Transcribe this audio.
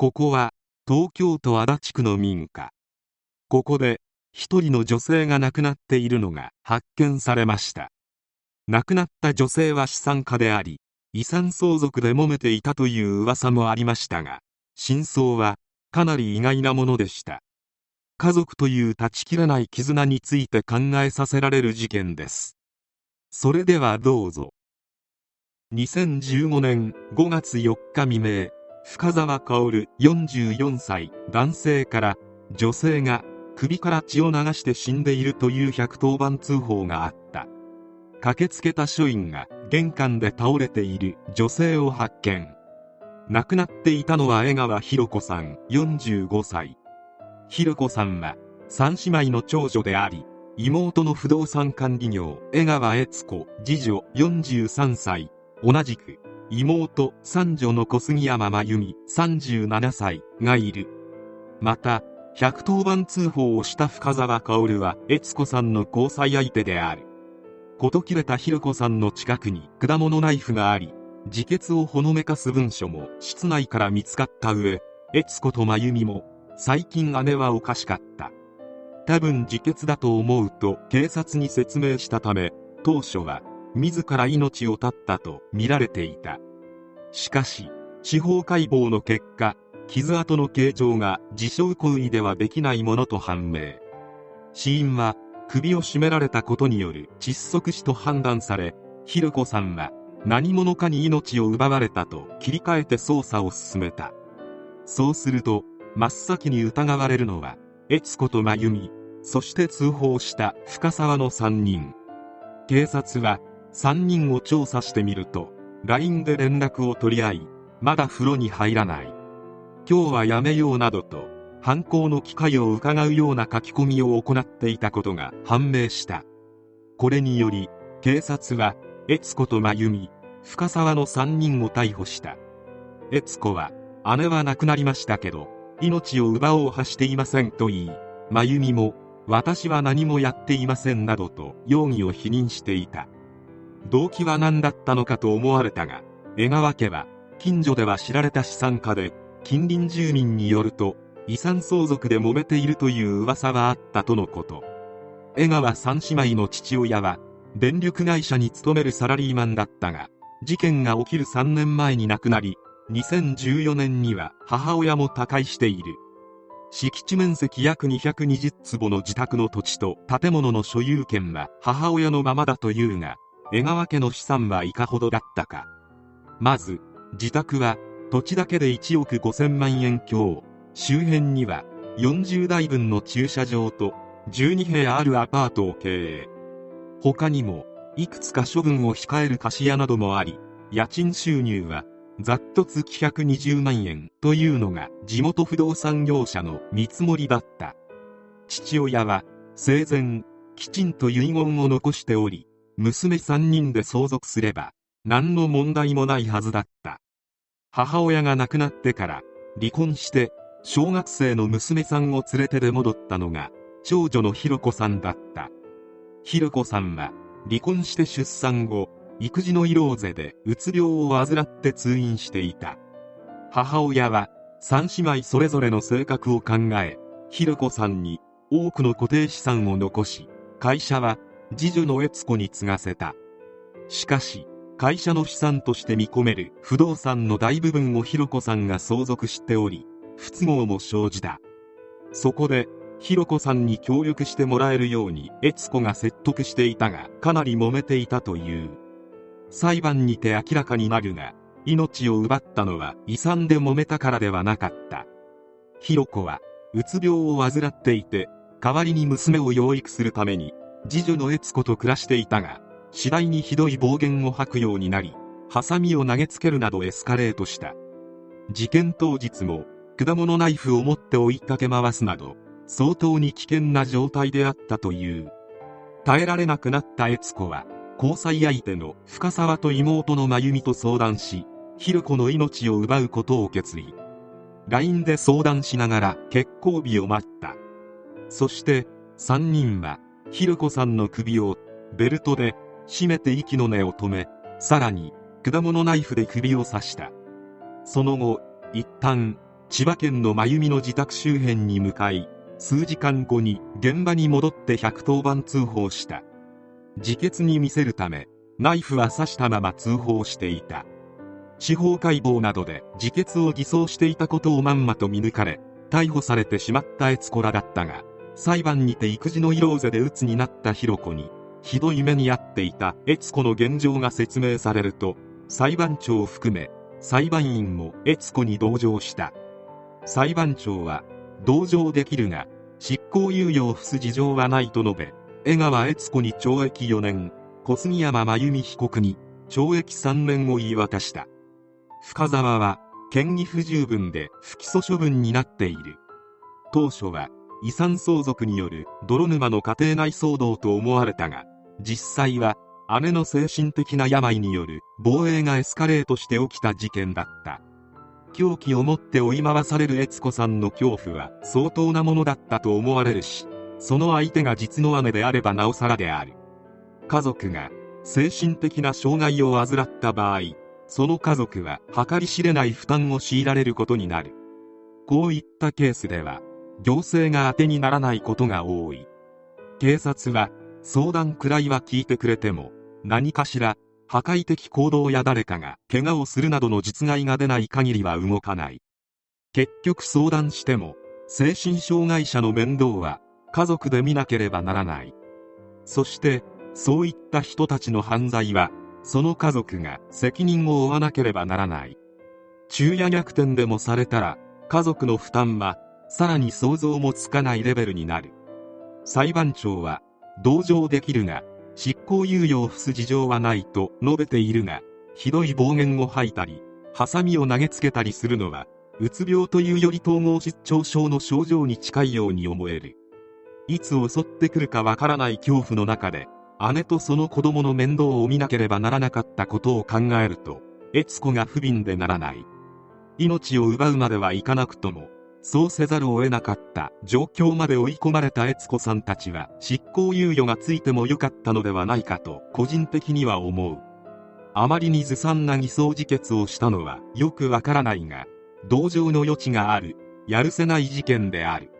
ここは東京都足立区の民家。ここで一人の女性が亡くなっているのが発見されました。亡くなった女性は資産家であり遺産相続で揉めていたという噂もありましたが真相はかなり意外なものでした。家族という断ち切らない絆について考えさせられる事件です。それではどうぞ。2015年5月4日未明深沢薫44歳男性から女性が首から血を流して死んでいるという110番通報があった。駆けつけた署員が玄関で倒れている女性を発見。亡くなっていたのは江川博子さん45歳。博子さんは三姉妹の長女であり妹の不動産管理業江川悦子次女43歳。同じく妹三女の小杉山真由美37歳がいる。また110番通報をした深沢薫は悦子さんの交際相手である。事切れたひろ子さんの近くに果物ナイフがあり自決をほのめかす文書も室内から見つかった上悦子と真由美も最近姉はおかしかった。多分自決だと思うと警察に説明したため当初は自ら命を絶ったと見られていた。しかし司法解剖の結果傷跡の形状が自傷行為ではできないものと判明。死因は首を絞められたことによる窒息死と判断されひろ子さんは何者かに命を奪われたと切り替えて捜査を進めた。そうすると真っ先に疑われるのは悦子と真由美そして通報した深沢の3人。警察は3人を調査してみると LINE で連絡を取り合いまだ風呂に入らない。今日はやめようなどと犯行の機会を伺うような書き込みを行っていたことが判明した。これにより警察は悦子と真由美深沢の3人を逮捕した。悦子は姉は亡くなりましたけど命を奪おうはしていませんと言い真由美も私は何もやっていませんなどと容疑を否認していた。動機は何だったのかと思われたが江川家は近所では知られた資産家で近隣住民によると遺産相続で揉めているという噂はあったとのこと。江川三姉妹の父親は電力会社に勤めるサラリーマンだったが事件が起きる3年前に亡くなり2014年には母親も他界している。敷地面積約220坪の自宅の土地と建物の所有権は母親のままだというが江川家の資産はいかほどだったか。まず自宅は土地だけで1億5000万円強。周辺には40台分の駐車場と12部屋あるアパートを経営。他にもいくつか処分を控える貸家などもあり家賃収入はざっと月120万円というのが地元不動産業者の見積もりだった。父親は生前きちんと遺言を残しており娘3人で相続すれば何の問題もないはずだった。母親が亡くなってから離婚して小学生の娘さんを連れて出戻ったのが長女のひろ子さんだった。ひろ子さんは離婚して出産後育児の色ローでうつ病を患って通院していた。母親は三姉妹それぞれの性格を考えひろ子さんに多くの固定資産を残し会社は次女の悦子に継がせた。しかし会社の資産として見込める不動産の大部分をひろ子さんが相続しており不都合も生じた。そこでひろ子さんに協力してもらえるように悦子が説得していたがかなり揉めていたという。裁判にて明らかになるが命を奪ったのは遺産で揉めたからではなかった。ひろ子はうつ病を患っていて代わりに娘を養育するために次女の悦子と暮らしていたが次第にひどい暴言を吐くようになりハサミを投げつけるなどエスカレートした。事件当日も果物ナイフを持って追いかけ回すなど相当に危険な状態であったという。耐えられなくなった悦子は交際相手の深沢と妹の真由美と相談しひ子の命を奪うことを決意。LINE で相談しながら結婚日を待った。そして3人はひ子さんの首をベルトで締めて息の根を止めさらに果物ナイフで首を刺した。その後一旦千葉県の真由美の自宅周辺に向かい数時間後に現場に戻って110番通報した。自決に見せるためナイフは刺したまま通報していた。司法解剖などで自決を偽装していたことをまんまと見抜かれ逮捕されてしまった悦子らだったが裁判にて育児の色ぜで鬱になったひろ子にひどい目に遭っていた悦子の現状が説明されると裁判長を含め裁判員も悦子に同情した。裁判長は同情できるが執行猶予を付す事情はないと述べ江川悦子に懲役4年小杉山真由美被告に懲役3年を言い渡した。深沢は嫌疑不十分で不起訴処分になっている。当初は遺産相続による泥沼の家庭内騒動と思われたが実際は姉の精神的な病による防衛がエスカレートして起きた事件だった。狂気を持って追い回される悦子さんの恐怖は相当なものだったと思われるしその相手が実の姉であればなおさらである。家族が精神的な障害を患った場合その家族は計り知れない負担を強いられることになる。こういったケースでは行政が当てにならないことが多い。警察は相談くらいは聞いてくれても何かしら破壊的行動や誰かが怪我をするなどの実害が出ない限りは動かない。結局相談しても精神障害者の面倒は家族で見なければならない。そしてそういった人たちの犯罪はその家族が責任を負わなければならない。昼夜逆転でもされたら家族の負担はさらに想像もつかないレベルになる。裁判長は同情できるが執行猶予を付す事情はないと述べているがひどい暴言を吐いたりハサミを投げつけたりするのはうつ病というより統合失調症の症状に近いように思える。いつ襲ってくるかわからない恐怖の中で姉とその子供の面倒を見なければならなかったことを考えると悦子が不憫でならない。命を奪うまではいかなくともそうせざるを得なかった状況まで追い込まれた悦子さんたちは執行猶予がついてもよかったのではないかと個人的には思う。あまりにずさんな偽装自決をしたのはよくわからないが同情の余地がある。やるせない事件である。